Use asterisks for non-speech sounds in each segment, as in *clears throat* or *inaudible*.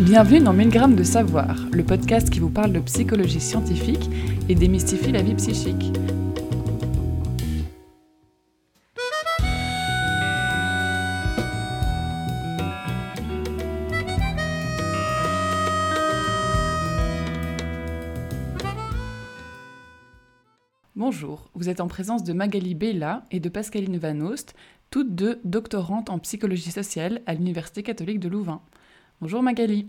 Bienvenue dans 1000 grammes de savoir, le podcast qui vous parle de psychologie scientifique et démystifie la vie psychique. Bonjour, vous êtes en présence de Magali Bella et de Pascaline Van Oost, toutes deux doctorantes en psychologie sociale à l'Université catholique de Louvain. Bonjour Magali.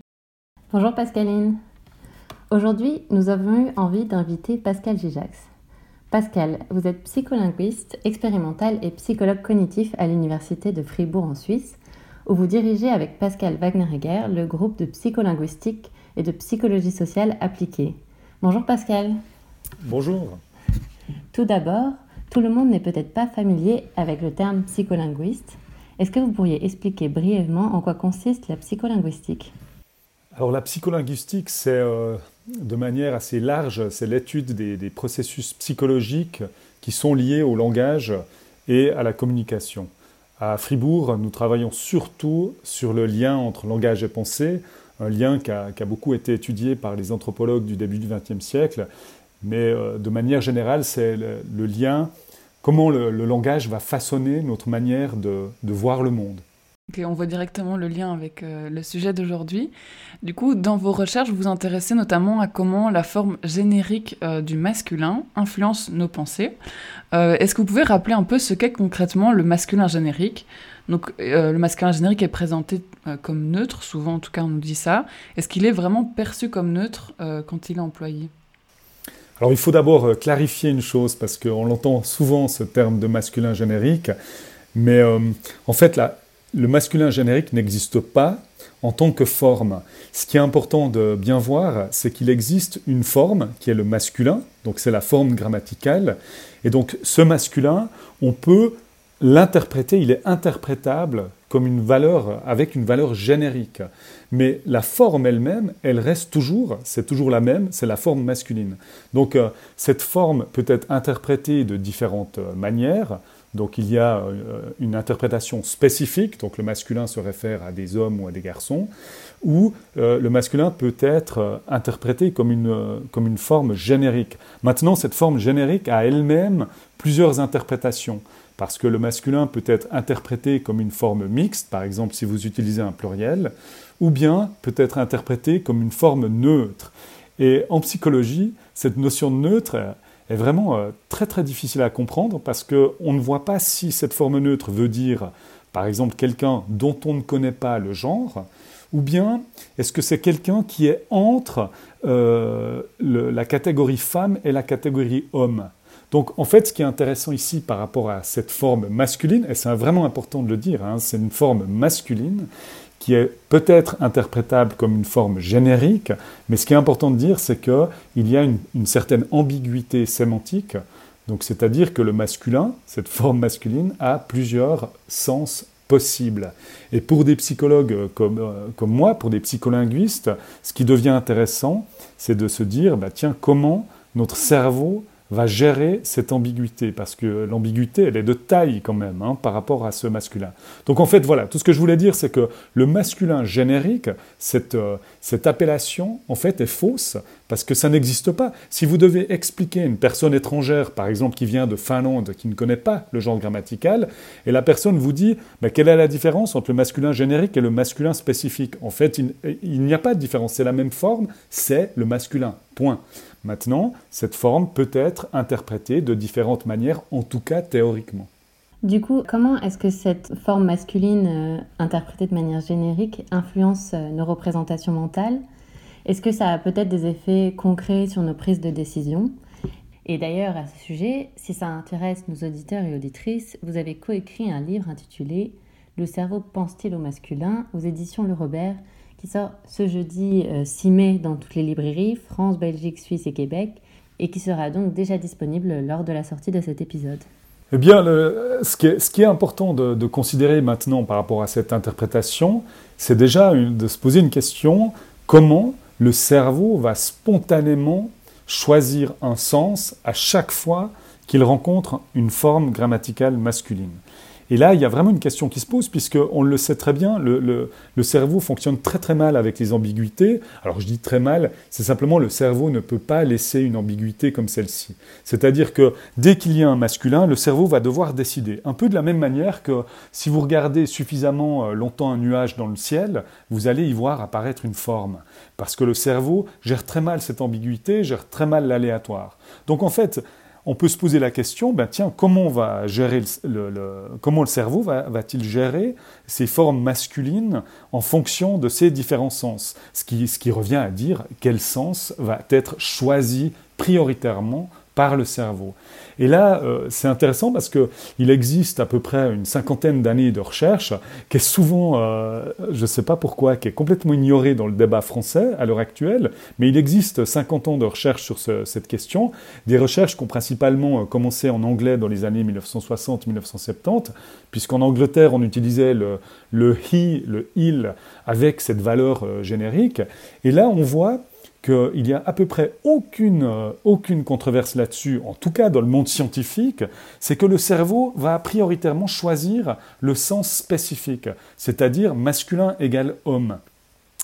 Bonjour Pascaline. Aujourd'hui, nous avons eu envie d'inviter Pascal Gijax. Pascal, vous êtes psycholinguiste, expérimental et psychologue cognitif à l'Université de Fribourg en Suisse, où vous dirigez avec Pascal Wagner-Egger le groupe de psycholinguistique et de psychologie sociale appliquée. Bonjour Pascal. Bonjour. Tout d'abord, tout le monde n'est peut-être pas familier avec le terme psycholinguiste. Est-ce que vous pourriez expliquer brièvement en quoi consiste la psycholinguistique alors la psycholinguistique, c'est euh, de manière assez large, c'est l'étude des, processus psychologiques qui sont liés au langage et à la communication. À Fribourg, nous travaillons surtout sur le lien entre langage et pensée, un lien qui a, beaucoup été étudié par les anthropologues du début du XXe siècle, mais euh, de manière générale, c'est le, lien, comment le, langage va façonner notre manière de, de voir le monde on voit directement le lien avec euh, le sujet d'aujourd'hui. Du coup, dans vos recherches, vous vous intéressez notamment à comment la forme générique euh, du masculin influence nos pensées. Euh, est-ce que vous pouvez rappeler un peu ce qu'est concrètement le masculin générique? Donc, le masculin générique est présenté comme neutre, souvent en tout cas on nous dit ça. Est-ce qu'il est vraiment perçu comme neutre quand il est employé? Alors il faut d'abord clarifier une chose, parce qu'on entend souvent ce terme de masculin générique, mais en fait le masculin générique n'existe pas en tant que forme. Ce qui est important de bien voir, c'est qu'il existe une forme qui est le masculin, donc c'est la forme grammaticale, et donc ce masculin, on peut l'interpréter, il est interprétable comme une valeur, avec une valeur générique. Mais la forme elle-même, elle reste toujours, c'est toujours la même, c'est la forme masculine. Donc euh, cette forme peut être interprétée de différentes manières, donc il y a euh, une interprétation spécifique, donc le masculin se réfère à des hommes ou à des garçons, ou euh, le masculin peut être euh, interprété comme une, comme une forme générique. Maintenant, cette forme générique a elle-même plusieurs interprétations, parce que le masculin peut être interprété comme une forme mixte, par exemple si vous utilisez un pluriel, ou bien peut être interprété comme une forme neutre. Et en psychologie, cette notion de neutre, est vraiment euh, très très difficile à comprendre parce qu'on ne voit pas si cette forme neutre veut dire, par exemple, quelqu'un dont on ne connaît pas le genre, ou bien est-ce que c'est quelqu'un qui est entre euh, la catégorie femme et la catégorie homme donc en fait, ce qui est intéressant ici par rapport à cette forme masculine, et c'est vraiment important de le dire, hein, c'est une forme masculine, qui est peut-être interprétable comme une forme générique, mais ce qui est important de dire, c'est qu'il y a une, certaine ambiguïté sémantique, donc c'est-à-dire que le masculin, cette forme masculine, a plusieurs sens possibles. Et pour des psychologues comme, euh, comme moi, pour des psycholinguistes, ce qui devient intéressant, c'est de se dire, bah, tiens, comment notre cerveau va gérer cette ambiguïté, parce que l'ambiguïté, elle est de taille quand même hein, par rapport à ce masculin. Donc en fait, voilà, tout ce que je voulais dire, c'est que le masculin générique, cette, euh, cette appellation, en fait, est fausse, parce que ça n'existe pas. Si vous devez expliquer à une personne étrangère, par exemple, qui vient de Finlande, qui ne connaît pas le genre grammatical, et la personne vous dit, quelle est la différence entre le masculin générique et le masculin spécifique? En fait, il, il n'y a pas de différence, c'est la même forme, c'est le masculin, point. Maintenant, cette forme peut être interprétée de différentes manières, en tout cas théoriquement. Du coup, comment est-ce que cette forme masculine euh, interprétée de manière générique influence euh, nos représentations mentales? Est-ce que ça a peut-être des effets concrets sur nos prises de décision? Et d'ailleurs, à ce sujet, si ça intéresse nos auditeurs et auditrices, vous avez coécrit un livre intitulé Le cerveau pense-t-il au masculin aux éditions Le Robert qui sort ce jeudi 6 euh, mai dans toutes les librairies, France, Belgique, Suisse et Québec, et qui sera donc déjà disponible lors de la sortie de cet épisode. Eh bien, ce, qui est, important de, considérer maintenant par rapport à cette interprétation, c'est déjà de se poser une question, comment le cerveau va spontanément choisir un sens à chaque fois qu'il rencontre une forme grammaticale masculine? Et là, il y a vraiment une question qui se pose, puisqu'on le sait très bien, le, le, cerveau fonctionne très très mal avec les ambiguïtés. Alors je dis très mal, c'est simplement le cerveau ne peut pas laisser une ambiguïté comme celle-ci. C'est-à-dire que dès qu'il y a un masculin, le cerveau va devoir décider. Un peu de la même manière que si vous regardez suffisamment euh, longtemps un nuage dans le ciel, vous allez y voir apparaître une forme. Parce que le cerveau gère très mal cette ambiguïté, gère très mal l'aléatoire. Donc en fait, on peut se poser la question, comment le, cerveau va, t il gérer ces formes masculines en fonction de ces différents sens? Ce qui revient à dire quel sens va être choisi prioritairement par le cerveau. Et là, euh, c'est intéressant parce qu'il existe à peu près une cinquantaine d'années de recherche qui est souvent, euh, je ne sais pas pourquoi, qui est complètement ignorée dans le débat français à l'heure actuelle, mais il existe 50 ans de recherche sur cette question, des recherches qui ont principalement euh, commencé en anglais dans les années 1960-1970, puisqu'en Angleterre, on utilisait le, le he, le il, avec cette valeur générique. Et là, on voit qu'il n'y a à peu près aucune, euh, aucune controverse là-dessus, en tout cas dans le monde scientifique, c'est que le cerveau va prioritairement choisir le sens spécifique, c'est-à-dire masculin égale homme.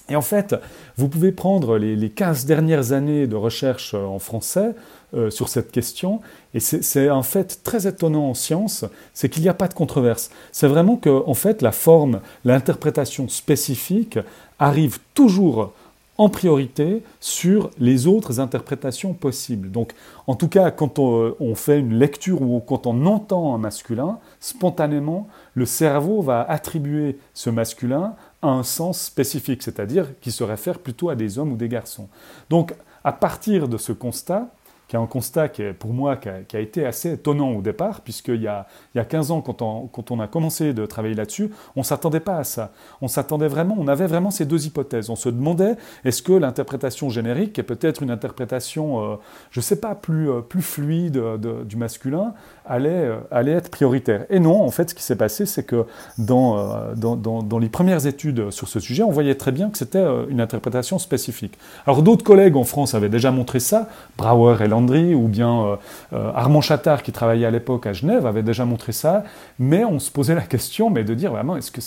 Et en fait, vous pouvez prendre les, les 15 dernières années de recherche euh, en français euh, sur cette question, et c'est un fait très étonnant en science, c'est qu'il n'y a pas de controverse. C'est vraiment que, en fait, la forme, l'interprétation spécifique arrive toujours en priorité sur les autres interprétations possibles. Donc, en tout cas, quand on, fait une lecture ou quand on entend un masculin, spontanément, le cerveau va attribuer ce masculin à un sens spécifique, c'est-à-dire qui se réfère plutôt à des hommes ou des garçons. Donc, à partir de ce constat, qui est un constat qui, est, pour moi, qui a, été assez étonnant au départ, puisqu'il y a, il y a 15 ans, quand on, quand on a commencé de travailler là-dessus, on ne s'attendait pas à ça. On s'attendait vraiment, on avait vraiment ces deux hypothèses. On se demandait, est-ce que l'interprétation générique est peut-être une interprétation, euh, je ne sais pas, plus, euh, plus fluide du masculin, allait, euh, allait être prioritaire. Et non, en fait, ce qui s'est passé, c'est que dans, dans, dans, dans, les premières études sur ce sujet, on voyait très bien que c'était une interprétation spécifique. Alors d'autres collègues en France avaient déjà montré ça, Brauer et ou bien euh, euh, Armand Chattard, qui travaillait à l'époque à Genève, avait déjà montré ça, mais on se posait la question mais de dire vraiment, est-ce que,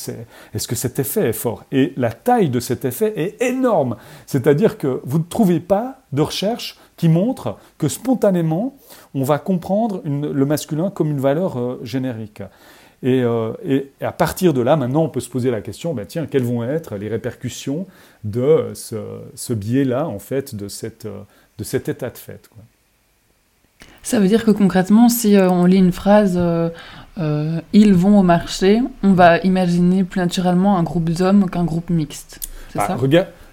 est-ce que cet effet est fort? Et la taille de cet effet est énorme. C'est-à-dire que vous ne trouvez pas de recherche qui montre que spontanément, on va comprendre le masculin comme une valeur euh, générique. Et, à partir de là, maintenant, on peut se poser la question, ben tiens, quelles vont être les répercussions de ce, biais-là, en fait, de, cette, de cet état de fait quoi. Ça veut dire que concrètement, si euh, on lit une phrase euh, euh, Ils vont au marché, on va imaginer plus naturellement un groupe d'hommes qu'un groupe mixte. C'est bah, ça?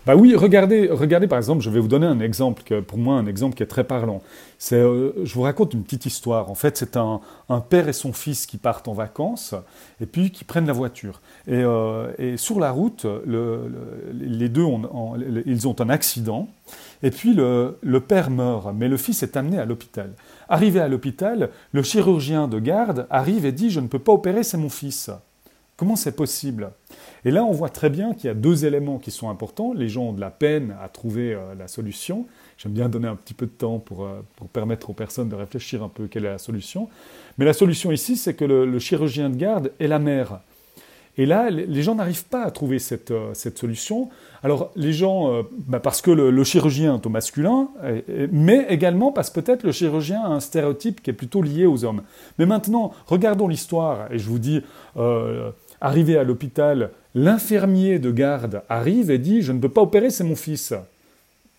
Bah oui, regardez, regardez par exemple, je vais vous donner un exemple, pour moi un exemple qui est très parlant. C'est, je vous raconte une petite histoire. En fait, c'est un, père et son fils qui partent en vacances et puis qui prennent la voiture. Et, et sur la route, le, les deux, ont, ils ont un accident. Et puis le, père meurt, mais le fils est amené à l'hôpital. Arrivé à l'hôpital, le chirurgien de garde arrive et dit Je ne peux pas opérer, c'est mon fils. Comment c'est possible? Et là, on voit très bien qu'il y a deux éléments qui sont importants. Les gens ont de la peine à trouver euh, la solution. J'aime bien donner un petit peu de temps pour, euh, pour, permettre aux personnes de réfléchir un peu quelle est la solution. Mais la solution ici, c'est que le chirurgien de garde est la mère. Et là, les gens n'arrivent pas à trouver cette, euh, solution. Alors, les gens, bah, parce que le, chirurgien est au masculin, mais également parce que peut-être le chirurgien a un stéréotype qui est plutôt lié aux hommes. Mais maintenant, regardons l'histoire, et je vous dis, arrivé à l'hôpital, l'infirmier de garde arrive et dit, je ne peux pas opérer, c'est mon fils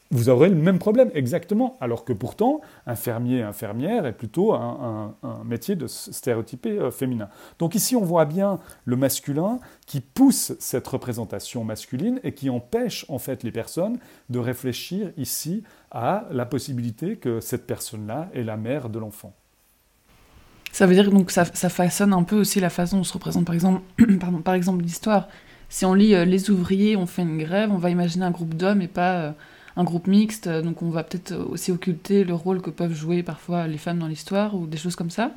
vous aurez le même problème, exactement. Alors que pourtant, infirmier, infirmière est plutôt un, métier de stéréotypé euh, féminin. Donc ici, on voit bien le masculin qui pousse cette représentation masculine et qui empêche en fait les personnes de réfléchir ici à la possibilité que cette personne-là est la mère de l'enfant. Ça veut dire donc ça, ça façonne un peu aussi la façon dont on se représente, par exemple, *clears throat* pardon, par exemple l'histoire. Si on lit euh, les ouvriers ont fait une grève, on va imaginer un groupe d'hommes et pas euh, un groupe mixte, donc on va peut-être aussi occulter le rôle que peuvent jouer parfois les femmes dans l'histoire ou des choses comme ça.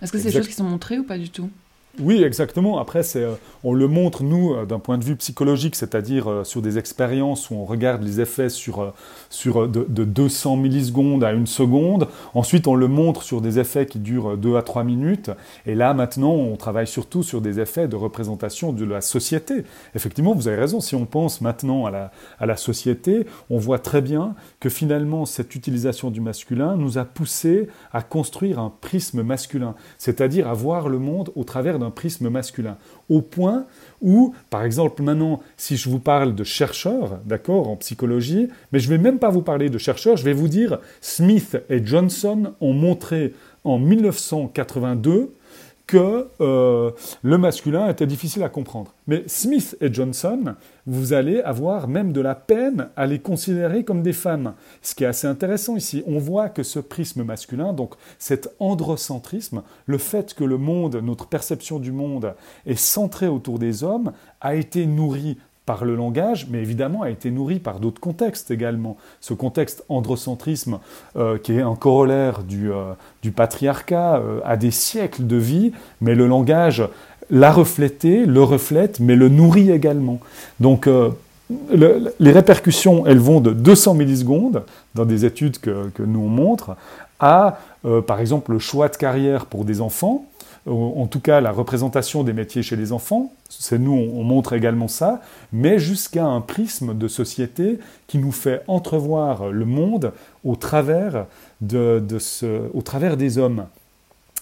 Est-ce que c'est des choses qui sont montrées ou pas du tout? Oui, exactement. Après, euh, on le montre, nous, euh, d'un point de vue psychologique, c'est-à-dire euh, sur des expériences où on regarde les effets sur, sur de, 200 millisecondes à une seconde. Ensuite, on le montre sur des effets qui durent 2 à 3 minutes. Et là, maintenant, on travaille surtout sur des effets de représentation de la société. Effectivement, vous avez raison. Si on pense maintenant à la, à la société, on voit très bien que finalement, cette utilisation du masculin nous a poussé à construire un prisme masculin, c'est-à-dire à voir le monde au travers d'un prisme masculin. Au point où, par exemple, maintenant, si je vous parle de chercheurs, d'accord, en psychologie, mais je ne vais même pas vous parler de chercheurs, je vais vous dire, Smith et Johnson ont montré en 1982 que euh, le masculin était difficile à comprendre. Mais Smith et Johnson, vous allez avoir même de la peine à les considérer comme des femmes. Ce qui est assez intéressant ici, on voit que ce prisme masculin, donc cet androcentrisme, le fait que le monde, notre perception du monde est centrée autour des hommes, a été nourri par le langage, mais évidemment a été nourri par d'autres contextes également. Ce contexte androcentrisme, euh, qui est un corollaire du, euh, du patriarcat, euh, a des siècles de vie, mais le langage l'a reflété, le reflète, mais le nourrit également. Donc les répercussions, elles vont de 200 millisecondes, dans des études que, que nous on montre, à, par exemple, le choix de carrière pour des enfants, en tout cas la représentation des métiers chez les enfants, c'est nous, on, montre également ça, mais jusqu'à un prisme de société qui nous fait entrevoir le monde au travers, au travers des hommes.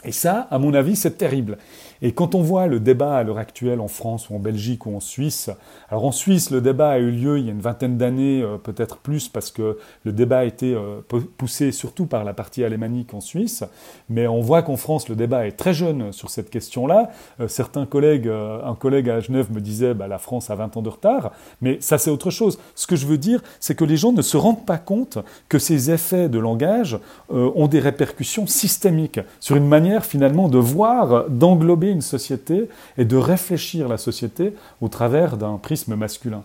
Et ça, à mon avis, c'est terrible. Et quand on voit le débat à l'heure actuelle en France ou en Belgique ou en Suisse, alors en Suisse, le débat a eu lieu il y a une vingtaine d'années, euh, peut-être plus, parce que le débat a été euh, poussé surtout par la partie alémanique en Suisse, mais on voit qu'en France, le débat est très jeune sur cette question-là. Euh, certains collègues, un collègue à Genève me disait, bah, la France a 20 ans de retard, mais ça c'est autre chose. Ce que je veux dire, c'est que les gens ne se rendent pas compte que ces effets de langage ont des répercussions systémiques sur une manière finalement de voir, d'englober une société et de réfléchir la société au travers d'un prisme masculin.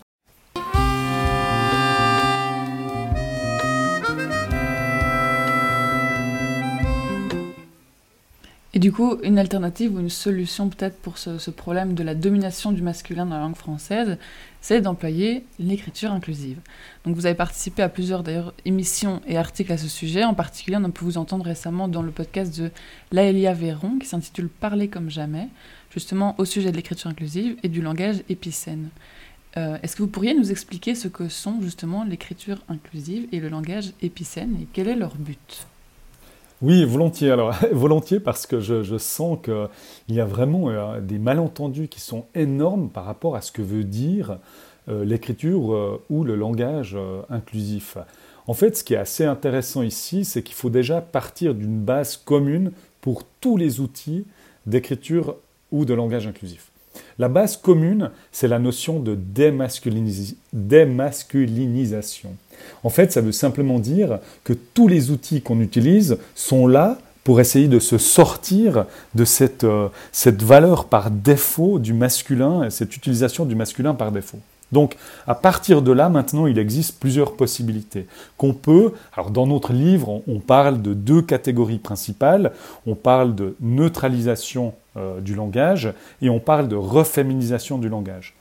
Et du coup, une alternative ou une solution peut-être pour ce, problème de la domination du masculin dans la langue française, c'est d'employer l'écriture inclusive. Donc vous avez participé à plusieurs d'ailleurs émissions et articles à ce sujet. En particulier, on a pu vous entendre récemment dans le podcast de Laëlia Véron qui s'intitule Parler comme jamais, justement au sujet de l'écriture inclusive et du langage épicène. Euh, est-ce que vous pourriez nous expliquer ce que sont justement l'écriture inclusive et le langage épicène et quel est leur but? Oui, volontiers. Alors, *laughs* volontiers parce que je, sens qu'il y a vraiment euh, des malentendus qui sont énormes par rapport à ce que veut dire euh, l'écriture euh, ou le langage inclusif. En fait, ce qui est assez intéressant ici, c'est qu'il faut déjà partir d'une base commune pour tous les outils d'écriture ou de langage inclusif. La base commune, c'est la notion de démasculinisation. En fait, ça veut simplement dire que tous les outils qu'on utilise sont là pour essayer de se sortir de cette, euh, cette valeur par défaut du masculin, cette utilisation du masculin par défaut. Donc, à partir de là, maintenant, il existe plusieurs possibilités qu'on peut. Dans notre livre, on, parle de deux catégories principales. On parle de neutralisation euh, du langage et on parle de reféminisation du langage.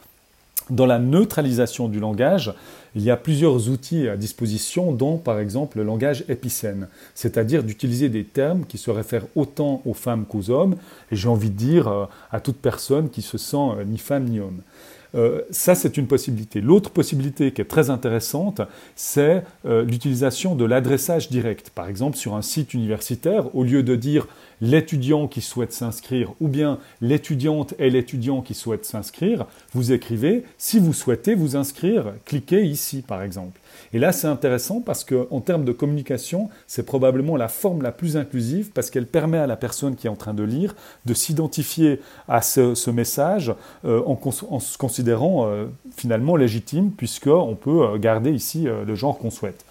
Dans la neutralisation du langage, il y a plusieurs outils à disposition, dont par exemple le langage épicène, c'est-à-dire d'utiliser des termes qui se réfèrent autant aux femmes qu'aux hommes, et j'ai envie de dire euh, à toute personne qui se sent euh, ni femme ni homme. Euh, ça, c'est une possibilité. L'autre possibilité qui est très intéressante, c'est euh, l'utilisation de l'adressage direct. Par exemple, sur un site universitaire, au lieu de dire l'étudiant qui souhaite s'inscrire ou bien l'étudiante et l'étudiant qui souhaite s'inscrire, vous écrivez si vous souhaitez vous inscrire, cliquez ici par exemple. Et là, c'est intéressant parce qu'en termes de communication, c'est probablement la forme la plus inclusive parce qu'elle permet à la personne qui est en train de lire de s'identifier à ce, message euh, en, se considérant euh, finalement légitime puisqu'on peut euh, garder ici le genre qu'on souhaite.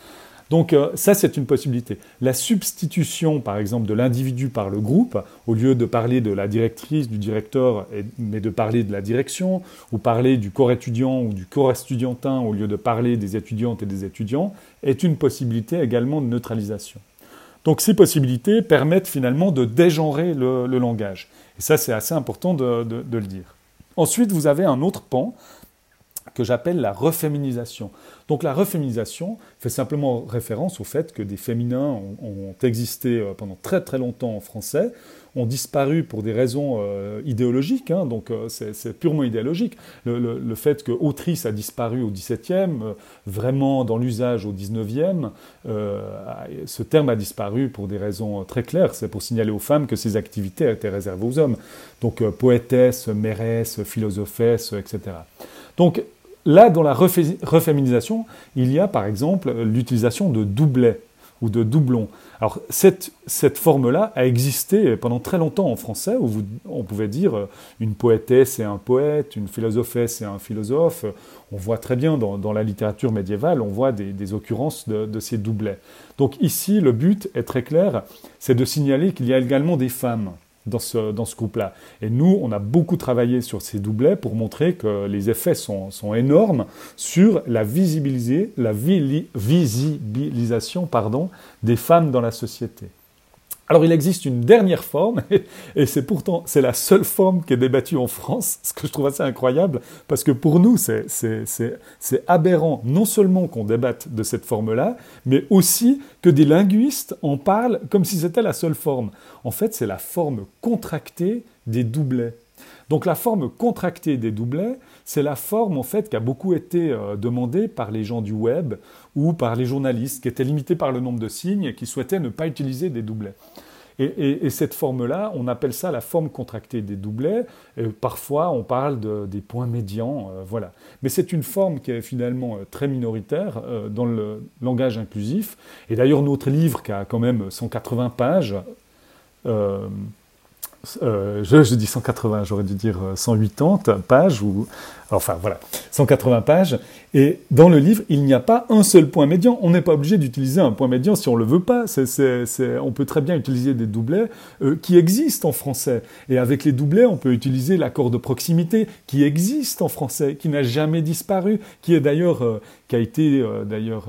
Donc euh, ça, c'est une possibilité. La substitution, par exemple, de l'individu par le groupe, au lieu de parler de la directrice, du directeur, mais de parler de la direction, ou parler du corps étudiant ou du corps estudiantin, au lieu de parler des étudiantes et des étudiants, est une possibilité également de neutralisation. Donc ces possibilités permettent finalement de dégenrer le, langage. Et ça, c'est assez important de, le dire. Ensuite, vous avez un autre pan que j'appelle la reféminisation. Donc la reféminisation fait simplement référence au fait que des féminins ont existé pendant très très longtemps en français, ont disparu pour des raisons euh, idéologiques, hein, donc euh, c'est purement idéologique. Le, fait que autrice a disparu au XVIIe, euh, vraiment dans l'usage au XIXe, ce terme a disparu pour des raisons très claires. C'est pour signaler aux femmes que ces activités étaient réservées aux hommes. Donc poétesse, méresse, philosophesse, etc. Donc là, dans la reféminisation, il y a par exemple l'utilisation de doublets ou de doublons. Alors cette, forme-là a existé pendant très longtemps en français, où on pouvait dire euh, une poétesse et un poète, une philosophesse et un philosophe. On voit très bien dans, la littérature médiévale, on voit des, occurrences de, de, ces doublets. Donc ici, le but est très clair, c'est de signaler qu'il y a également des femmes dans ce, groupe-là. Et nous, on a beaucoup travaillé sur ces doublets pour montrer que les effets sont, énormes sur la, la visibilisation des femmes dans la société. Alors il existe une dernière forme, *laughs* et c'est pourtant c'est la seule forme qui est débattue en France, ce que je trouve assez incroyable, parce que pour nous c'est aberrant non seulement qu'on débatte de cette forme-là, mais aussi que des linguistes en parlent comme si c'était la seule forme. En fait c'est la forme contractée des doublets. Donc la forme contractée des doublets, c'est la forme en fait qui a beaucoup été euh, demandée par les gens du web ou par les journalistes, qui étaient limités par le nombre de signes et qui souhaitaient ne pas utiliser des doublets. Et, cette forme-là, on appelle ça la forme contractée des doublets. Et parfois, on parle des points médians, euh, voilà. Mais c'est une forme qui est finalement euh, très minoritaire dans le langage inclusif. Et d'ailleurs, notre livre, qui a quand même 180 pages, je, dis 180, j'aurais dû dire 180 euh, pages, ou enfin voilà, 180 pages. Et dans le livre, il n'y a pas un seul point médian. On n'est pas obligé d'utiliser un point médian si on le veut pas. on peut très bien utiliser des doublets euh, qui existent en français. Et avec les doublets, on peut utiliser l'accord de proximité qui existe en français, qui n'a jamais disparu, qui est d'ailleurs, euh, qui a été euh, d'ailleurs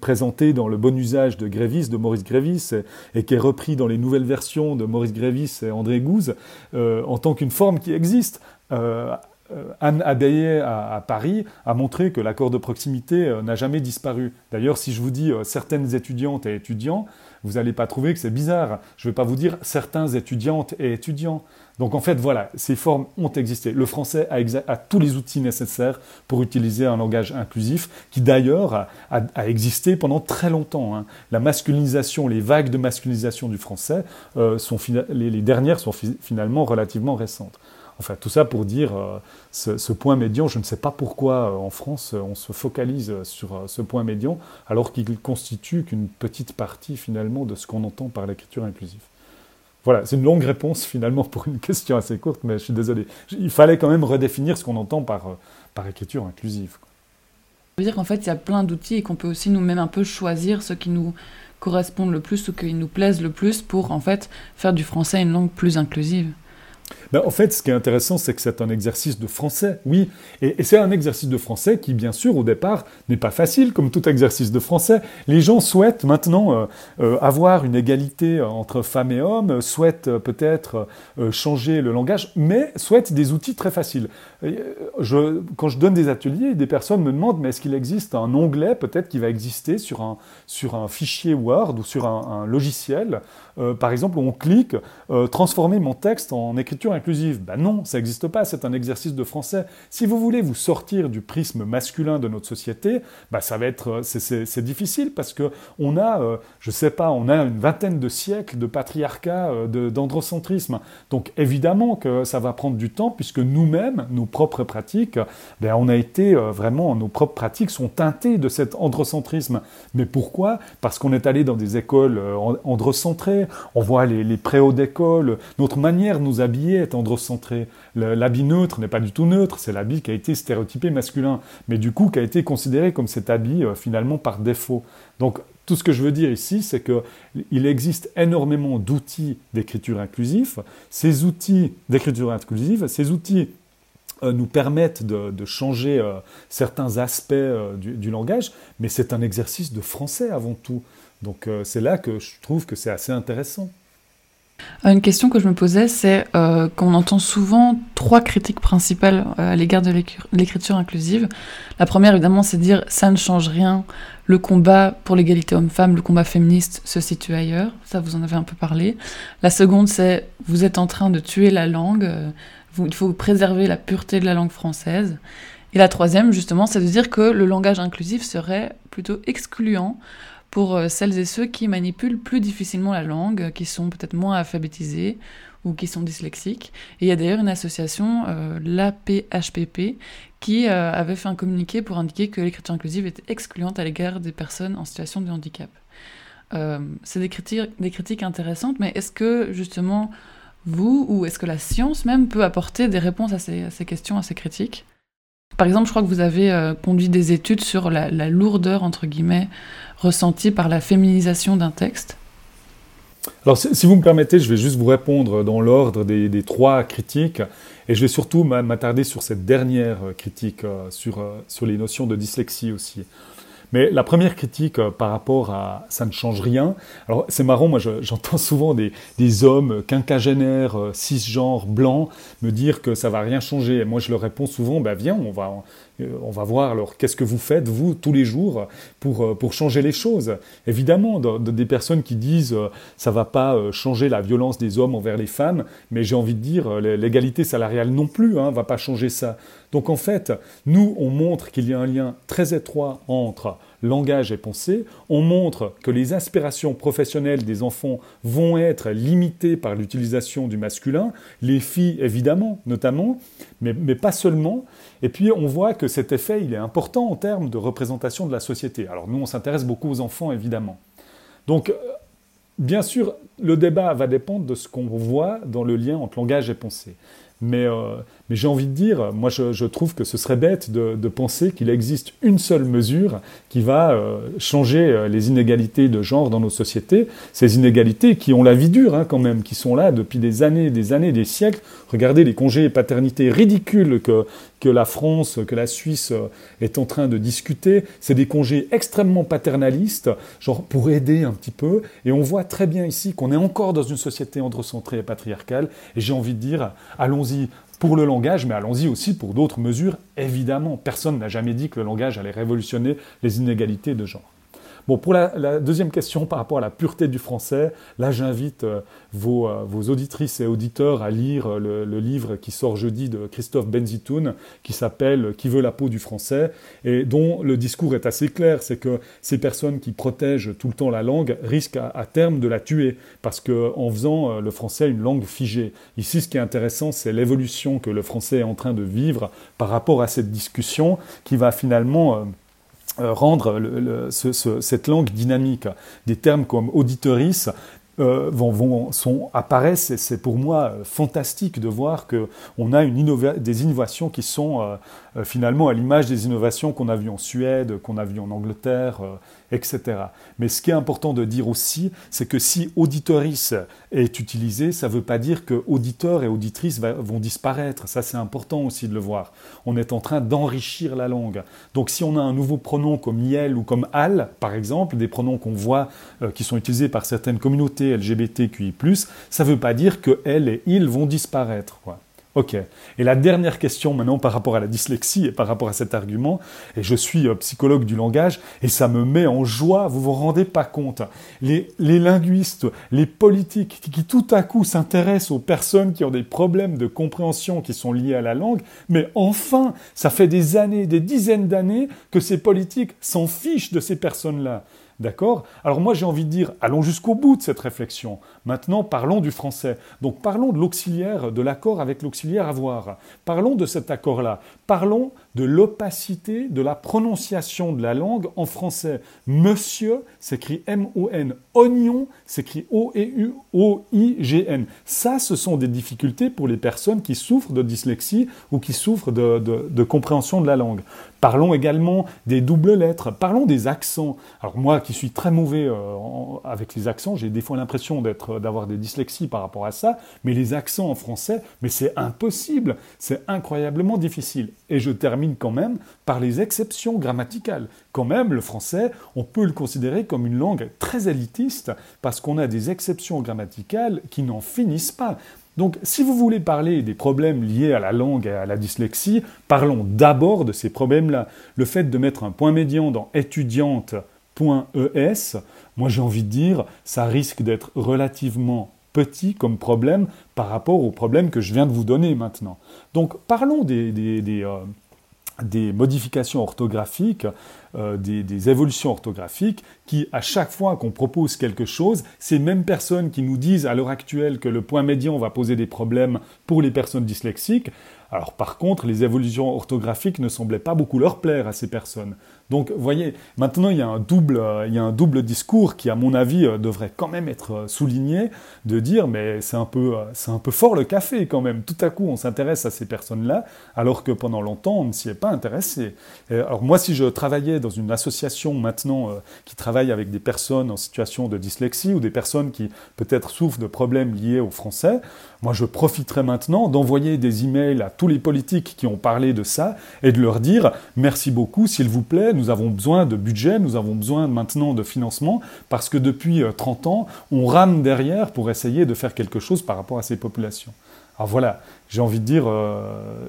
présenté dans le bon usage de Grévis, de Maurice Grévis, et, qui est repris dans les nouvelles versions de Maurice Grévis et André Gouze en tant qu'une forme qui existe. Anne Adaye à, Paris a montré que l'accord de proximité euh, n'a jamais disparu. D'ailleurs, si je vous dis euh, certaines étudiantes et étudiants, vous n'allez pas trouver que c'est bizarre. Je ne vais pas vous dire certains étudiantes et étudiants. Donc en fait, voilà, ces formes ont existé. Le français a, tous les outils nécessaires pour utiliser un langage inclusif, qui d'ailleurs a, existé pendant très longtemps. Hein. La masculinisation, les vagues de masculinisation du français, sont les, dernières sont finalement relativement récentes. Enfin, tout ça pour dire euh, ce, point médian, je ne sais pas pourquoi euh, en France euh, on se focalise sur ce point médian alors qu'il constitue qu'une petite partie finalement de ce qu'on entend par l'écriture inclusive. Voilà, c'est une longue réponse finalement pour une question assez courte, mais je suis désolé. Il fallait quand même redéfinir ce qu'on entend par, par écriture inclusive. Ça veut dire qu'en fait, il y a plein d'outils et qu'on peut aussi nous-mêmes un peu choisir ce qui nous correspond le plus ou qui nous plaise le plus pour en fait faire du français une langue plus inclusive. Ben, en fait, ce qui est intéressant, c'est que c'est un exercice de français, oui. Et, c'est un exercice de français qui, bien sûr, au départ, n'est pas facile, comme tout exercice de français. Les gens souhaitent maintenant euh, euh, avoir une égalité entre femmes et hommes, souhaitent euh, peut-être changer le langage, mais souhaitent des outils très faciles. Quand je donne des ateliers, des personnes me demandent, mais est-ce qu'il existe un onglet peut-être qui va exister sur un, fichier Word ou sur un logiciel, par exemple, où on clique, transformer mon texte en écriture inclusive Ben non, ça n'existe pas, c'est un exercice de français. Si vous voulez vous sortir du prisme masculin de notre société, ben ça va être, euh, c'est difficile parce que on a, euh, je sais pas, on a une vingtaine de siècles de patriarcat, euh, d'androcentrisme. Donc évidemment que ça va prendre du temps puisque nous-mêmes, nos propres pratiques, ben on a été vraiment, nos propres pratiques sont teintées de cet androcentrisme. Mais pourquoi? Parce qu'on est allé dans des écoles androcentrées, on voit les préaux d'école, notre manière de nous habiller est androcentré. L'habit neutre n'est pas du tout neutre, c'est l'habit qui a été stéréotypé masculin, mais du coup qui a été considéré comme cet habit euh, finalement par défaut. Donc tout ce que je veux dire ici, c'est qu'il existe énormément d'outils d'écriture inclusive. Ces outils d'écriture inclusive, ces outils euh, nous permettent de, changer euh, certains aspects du, langage, mais c'est un exercice de français avant tout. Donc c'est là que je trouve que c'est assez intéressant. Une question que je me posais, c'est euh, qu'on entend souvent trois critiques principales euh, à l'égard de l'écriture inclusive. La première, évidemment, c'est dire ça ne change rien, le combat pour l'égalité homme-femme, le combat féministe se situe ailleurs. Ça, vous en avez un peu parlé. La seconde, c'est vous êtes en train de tuer la langue, euh, il faut préserver la pureté de la langue française. Et la troisième, justement, c'est de dire que le langage inclusif serait plutôt excluant pour euh, celles et ceux qui manipulent plus difficilement la langue, qui sont peut-être moins alphabétisés ou qui sont dyslexiques. Et il y a d'ailleurs une association, euh, l'APHPP, qui euh, avait fait un communiqué pour indiquer que l'écriture inclusive était excluante à l'égard des personnes en situation de handicap. c'est des critiques, des critiques intéressantes, mais est-ce que justement vous, ou est-ce que la science même peut apporter des réponses à ces, questions, à ces critiques? Par exemple, je crois que vous avez conduit des études sur la, lourdeur, entre guillemets, ressenti par la féminisation d'un texte alors, si vous me permettez, je vais juste vous répondre dans l'ordre des, trois critiques, et je vais surtout m'attarder sur cette dernière critique, euh, sur, euh, sur les notions de dyslexie aussi. Mais la première critique euh, par rapport à ça ne change rien, alors c'est marrant, moi *laughs* j'entends souvent des, hommes quinquagénaires, cisgenres, blancs, me dire que ça va rien changer. Et moi je leur réponds souvent, bah viens, on va, euh, on va voir alors qu'est-ce que vous faites, vous, tous les jours, pour, euh, pour changer les choses. Évidemment, des personnes qui disent euh, ça va pas changer la violence des hommes envers les femmes, mais j'ai envie de dire l'égalité salariale non plus, hein, va pas changer ça. Donc en fait, nous, on montre qu'il y a un lien très étroit entre langage et pensée, on montre que les aspirations professionnelles des enfants vont être limitées par l'utilisation du masculin, les filles évidemment, notamment, mais, mais pas seulement. Et puis on voit que cet effet, il est important en termes de représentation de la société. Alors nous, on s'intéresse beaucoup aux enfants, évidemment. Donc, euh, bien sûr, le débat va dépendre de ce qu'on voit dans le lien entre langage et pensée. Mais, euh, mais j'ai envie de dire, moi je, trouve que ce serait bête de, penser qu'il existe une seule mesure qui va euh, changer euh, les inégalités de genre dans nos sociétés. Ces inégalités qui ont la vie dure hein, quand même, qui sont là depuis des années, des années, des siècles. Regardez les congés et paternité ridicules que, que la France, que la Suisse est en train de discuter. C'est des congés extrêmement paternalistes, genre pour aider un petit peu. Et on voit très bien ici qu'on est encore dans une société androcentrée et patriarcale. Et j'ai envie de dire, allons-y pour le langage, mais allons-y aussi pour d'autres mesures, évidemment. Personne n'a jamais dit que le langage allait révolutionner les inégalités de genre. Bon, pour la, deuxième question par rapport à la pureté du français, là j'invite euh, vos, euh, vos, auditrices et auditeurs à lire euh, le, livre qui sort jeudi de Christophe Benzitoun, qui s'appelle Qui veut la peau du français, et dont le discours est assez clair, c'est que ces personnes qui protègent tout le temps la langue risquent à, terme de la tuer, parce qu'en faisant le français une langue figée. Ici, ce qui est intéressant, c'est l'évolution que le français est en train de vivre par rapport à cette discussion qui va finalement euh, rendre cette langue dynamique. Des termes comme auditoris euh, vont, sont, apparaissent et c'est pour moi euh, fantastique de voir qu'on a une des innovations qui sont finalement à l'image des innovations qu'on a vues en Suède, qu'on a vues en Angleterre, etc. Mais ce qui est important de dire aussi, c'est que si auditoris est utilisé, ça ne veut pas dire que auditeur et auditrice vont disparaître. Ça, c'est important aussi de le voir. On est en train d'enrichir la langue. Donc si on a un nouveau pronom comme yel ou comme al, par exemple, des pronoms qu'on voit euh, qui sont utilisés par certaines communautés LGBTQI+, ça ne veut pas dire que elle et il vont disparaître. Ok. Et la dernière question maintenant par rapport à la dyslexie et par rapport à cet argument, et je suis euh, psychologue du langage, et ça me met en joie, vous vous rendez pas compte. Les, les linguistes, les politiques qui tout à coup s'intéressent aux personnes qui ont des problèmes de compréhension qui sont liés à la langue, mais enfin, ça fait des années, des dizaines d'années que ces politiques s'en fichent de ces personnes-là. D'accord? Alors moi j'ai envie de dire, allons jusqu'au bout de cette réflexion. Maintenant, parlons du français. Donc parlons de l'auxiliaire, de l'accord avec l'auxiliaire avoir. Parlons de cet accord-là. Parlons de l'opacité de la prononciation de la langue en français. Monsieur s'écrit M-O-N. Oignon s'écrit O-E-U-O-I-G-N. Ça, ce sont des difficultés pour les personnes qui souffrent de dyslexie ou qui souffrent de, compréhension de la langue. Parlons également des doubles lettres. Parlons des accents. Alors moi, qui suis très mauvais euh, avec les accents, j'ai des fois l'impression d'avoir des dyslexies par rapport à ça, mais les accents en français, mais c'est impossible. C'est incroyablement difficile. Et je termine quand même par les exceptions grammaticales. Quand même, le français, on peut le considérer comme une langue très élitiste parce qu'on a des exceptions grammaticales qui n'en finissent pas. Donc, si vous voulez parler des problèmes liés à la langue et à la dyslexie, parlons d'abord de ces problèmes-là. Le fait de mettre un point médian dans étudiante.es, moi j'ai envie de dire, ça risque d'être relativement petit comme problème par rapport au problème que je viens de vous donner maintenant. Donc parlons des, euh, modifications orthographiques, euh, des, évolutions orthographiques qui, à chaque fois qu'on propose quelque chose, ces mêmes personnes qui nous disent à l'heure actuelle que le point médian va poser des problèmes pour les personnes dyslexiques, alors par contre, les évolutions orthographiques ne semblaient pas beaucoup leur plaire à ces personnes. Donc, vous voyez, maintenant il y a un double, euh, il y a un double discours qui, à mon avis, euh, devrait quand même être euh, souligné, de dire, mais c'est un peu, c'est un peu fort le café quand même. Tout à coup, on s'intéresse à ces personnes-là, alors que pendant longtemps, on ne s'y est pas intéressé. alors moi, si je travaillais dans une association maintenant qui travaille avec des personnes en situation de dyslexie ou des personnes qui peut-être souffrent de problèmes liés au français, moi, je profiterai maintenant d'envoyer des emails à tous les politiques qui ont parlé de ça et de leur dire merci beaucoup, s'il vous plaît, nous avons besoin de budget, nous avons besoin maintenant de financement parce que depuis 30 euh, ans, on rame derrière pour essayer de faire quelque chose par rapport à ces populations. Alors voilà, j'ai envie de dire, euh,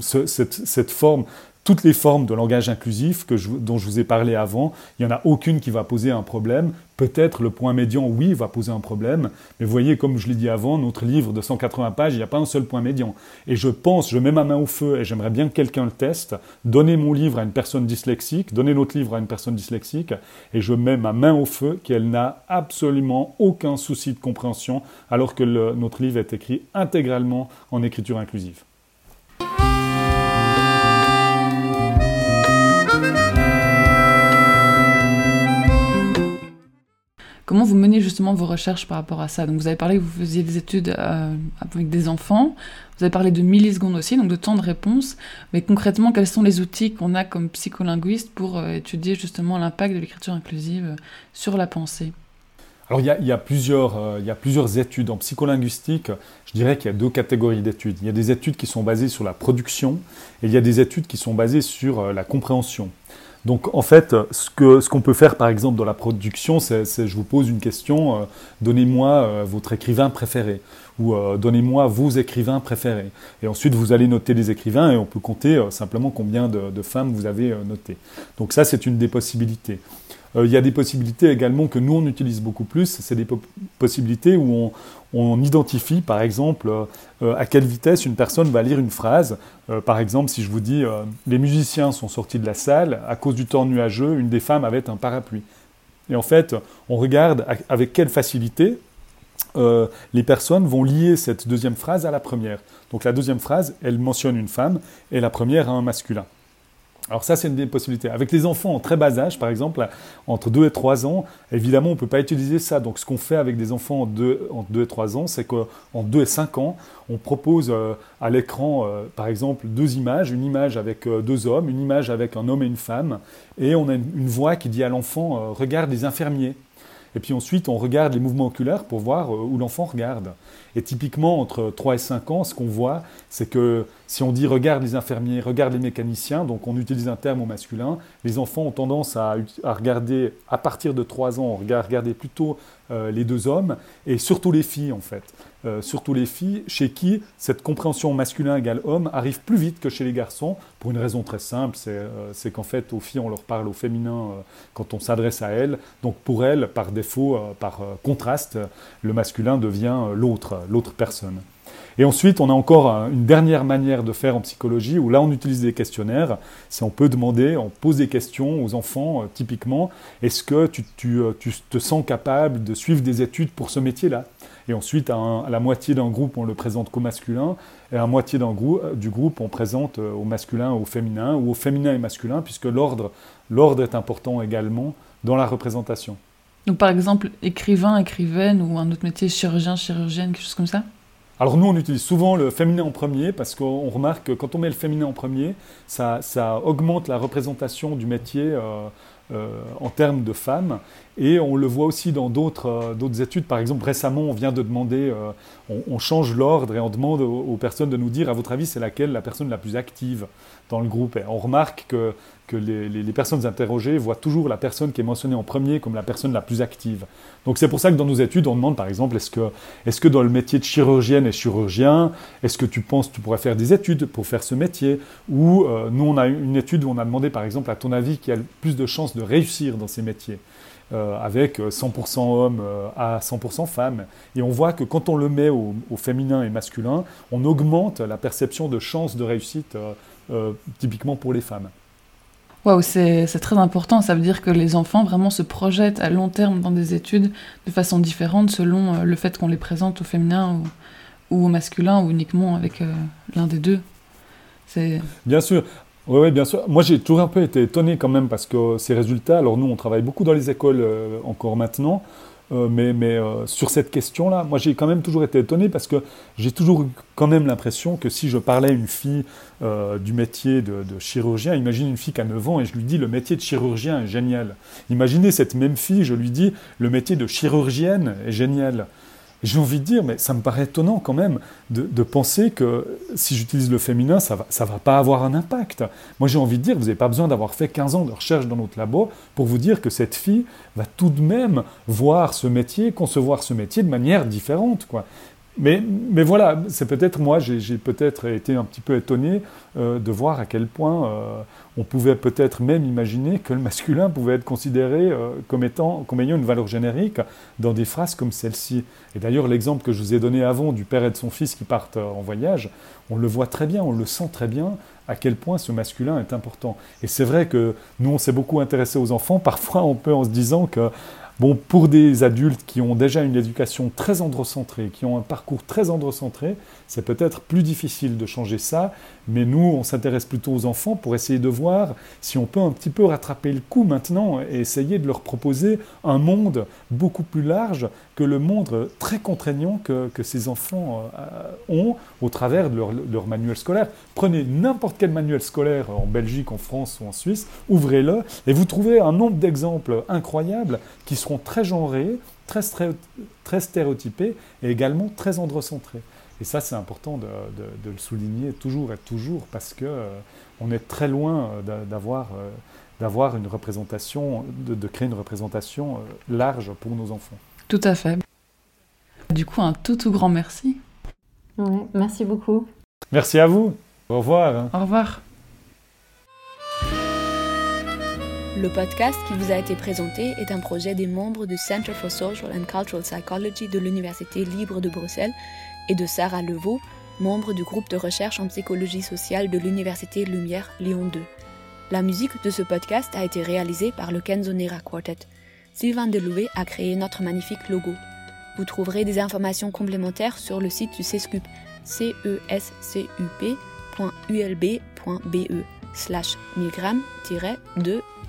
cette, forme toutes les formes de langage inclusif dont je vous ai parlé avant, il n'y en a aucune qui va poser un problème. Peut-être le point médian, oui, va poser un problème. Mais voyez, comme je l'ai dit avant, notre livre de 180 pages, il n'y a pas un seul point médian. Et je pense, je mets ma main au feu et j'aimerais bien que quelqu'un le teste. Donnez mon livre à une personne dyslexique, donnez notre livre à une personne dyslexique et je mets ma main au feu qu'elle n'a absolument aucun souci de compréhension alors que notre livre est écrit intégralement en écriture inclusive. Comment vous menez justement vos recherches par rapport à ça? Donc vous avez parlé que vous faisiez des études euh, avec des enfants, vous avez parlé de millisecondes aussi, donc de temps de réponse, mais concrètement, quels sont les outils qu'on a comme psycholinguiste pour euh, étudier justement l'impact de l'écriture inclusive euh, sur la pensée? Alors il y, a, plusieurs, il y a plusieurs études. En psycholinguistique, je dirais qu'il y a deux catégories d'études. Il y a des études qui sont basées sur la production et il y a des études qui sont basées sur la compréhension. Donc en fait, ce qu'on ce peut faire par exemple dans la production, c'est je vous pose une question, euh, donnez-moi euh, votre écrivain préféré ou euh, donnez-moi vos écrivains préférés. Et ensuite, vous allez noter les écrivains et on peut compter simplement combien de, de, femmes vous avez notées. Donc ça, c'est une des possibilités. Il y a des possibilités également que nous, on utilise beaucoup plus, c'est des possibilités où on, on identifie par exemple euh, à quelle vitesse une personne va lire une phrase. Euh, par exemple, si je vous dis euh, les musiciens sont sortis de la salle, à cause du temps nuageux, une des femmes avait un parapluie. Et en fait, on regarde avec quelle facilité les personnes vont lier cette deuxième phrase à la première. Donc la deuxième phrase, elle mentionne une femme et la première a un masculin. Alors ça, c'est une des possibilités. Avec les enfants en très bas âge, par exemple, entre 2 et 3 ans, évidemment, on ne peut pas utiliser ça. Donc ce qu'on fait avec des enfants entre 2, entre 2 et 3 ans, c'est qu'en 2 et 5 ans, on propose euh, à l'écran, euh, par exemple, deux images, une image avec euh, deux hommes, une image avec un homme et une femme, et on a une, voix qui dit à l'enfant, regarde les infirmiers. Et puis ensuite, on regarde les mouvements oculaires pour voir où l'enfant regarde. Et typiquement, entre 3 et 5 ans, ce qu'on voit, c'est que si on dit regarde les infirmiers, regarde les mécaniciens, donc on utilise un terme au masculin, les enfants ont tendance à, regarder, à partir de 3 ans, regarder plutôt euh, les deux hommes, et surtout les filles en fait. Euh, surtout les filles, chez qui cette compréhension masculin égale homme arrive plus vite que chez les garçons, pour une raison très simple, c'est euh, qu'en fait aux filles on leur parle au féminin quand on s'adresse à elles, donc pour elles, par défaut, par contraste, le masculin devient l'autre l'autre personne. Et ensuite, on a encore une dernière manière de faire en psychologie, où là on utilise des questionnaires, c'est on peut demander, on pose des questions aux enfants, euh, typiquement, est-ce que tu, euh, tu, te sens capable de suivre des études pour ce métier-là? Et ensuite, à, la moitié d'un groupe, on le présente qu'au masculin, et à la moitié euh, du groupe, on présente au masculin, au féminin, ou au féminin et masculin, puisque l'ordre est important également dans la représentation. Donc par exemple, écrivain, écrivaine ou un autre métier, chirurgien, chirurgienne, quelque chose comme ça alors nous, on utilise souvent le féminin en premier parce qu'on remarque que quand on met le féminin en premier, ça, augmente la représentation du métier euh, en termes de femmes. Et on le voit aussi dans d'autres études. Par exemple, récemment, on vient de demander, on, change l'ordre et on demande aux, personnes de nous dire, à votre avis, c'est laquelle la personne la plus active dans le groupe? On remarque que, que les, personnes interrogées voient toujours la personne qui est mentionnée en premier comme la personne la plus active. Donc c'est pour ça que dans nos études, on demande par exemple, est-ce que, dans le métier de chirurgienne et chirurgien, est-ce que tu penses que tu pourrais faire des études pour faire ce métier? Ou euh, nous, on a une étude où on a demandé par exemple, à ton avis, qui a le plus de chances de réussir dans ces métiers? Euh, avec 100% hommes euh, à 100% femmes. Et on voit que quand on le met au, féminin et masculin, on augmente la perception de chance de réussite typiquement pour les femmes. Waouh, c'est très important. Ça veut dire que les enfants vraiment se projettent à long terme dans des études de façon différente selon euh, le fait qu'on les présente au féminin ou, au masculin ou uniquement avec euh, l'un des deux. Bien sûr. Oui, bien sûr. Moi, j'ai toujours un peu été étonné quand même parce que ces résultats, alors nous, on travaille beaucoup dans les écoles euh, encore maintenant, euh, mais, euh, sur cette question-là, moi j'ai quand même toujours été étonné parce que j'ai toujours quand même l'impression que si je parlais à une fille euh, du métier de, de, chirurgien, imagine une fille qui a 9 ans et je lui dis le métier de chirurgien est génial. Imaginez cette même fille, je lui dis le métier de chirurgienne est génial. J'ai envie de dire, mais ça me paraît étonnant quand même de, penser que si j'utilise le féminin, ça ne va, ça va pas avoir un impact. Moi, j'ai envie de dire, vous n'avez pas besoin d'avoir fait 15 ans de recherche dans notre labo pour vous dire que cette fille va tout de même voir ce métier, concevoir ce métier de manière différente. Quoi. Mais, voilà, c'est peut-être moi, j'ai peut-être été un petit peu étonné euh, de voir à quel point euh, on pouvait peut-être même imaginer que le masculin pouvait être considéré euh, comme, étant, comme ayant une valeur générique dans des phrases comme celle-ci. Et d'ailleurs, l'exemple que je vous ai donné avant du père et de son fils qui partent en voyage, on le voit très bien, on le sent très bien à quel point ce masculin est important. Et c'est vrai que nous, on s'est beaucoup intéressé aux enfants. *laughs* Parfois, on peut en se disant que Bon, pour des adultes qui ont déjà une éducation très androcentrée, qui ont un parcours très androcentré, c'est peut-être plus difficile de changer ça, mais nous, on s'intéresse plutôt aux enfants pour essayer de voir si on peut un petit peu rattraper le coup maintenant et essayer de leur proposer un monde beaucoup plus large que le monde très contraignant que, ces enfants euh, ont au travers de leur, leur manuel scolaire. Prenez n'importe quel manuel scolaire en Belgique, en France ou en Suisse, ouvrez-le et vous trouvez un nombre d'exemples incroyables qui seront très genrés, très, très stéréotypés et également très androcentrés. Et ça, c'est important de, le souligner toujours et toujours parce que euh, on est très loin euh, d'avoir euh, d'avoir une représentation, de, créer une représentation large pour nos enfants. Tout à fait. Du coup, un tout tout grand merci. merci beaucoup. Merci à vous. Au revoir. Au revoir. Le podcast qui vous a été présenté est un projet des membres du Center for Social and Cultural Psychology de l'Université libre de Bruxelles et de Sarah Levaux, membre du groupe de recherche en psychologie sociale de l'Université Lumière Lyon 2. La musique de ce podcast a été réalisée par le Kenzonera Quartet. Sylvain Deloué a créé notre magnifique logo. Vous trouverez des informations complémentaires sur le site du CESCUP, c e s c u p.ulb.be slash milgram-2